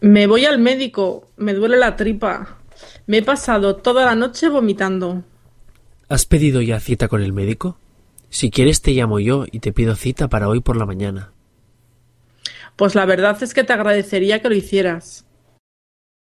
Me voy al médico. Me duele la tripa. Me he pasado toda la noche vomitando. ¿Has pedido ya cita con el médico? Si quieres te llamo yo y te pido cita para hoy por la mañana. Pues la verdad es que te agradecería que lo hicieras.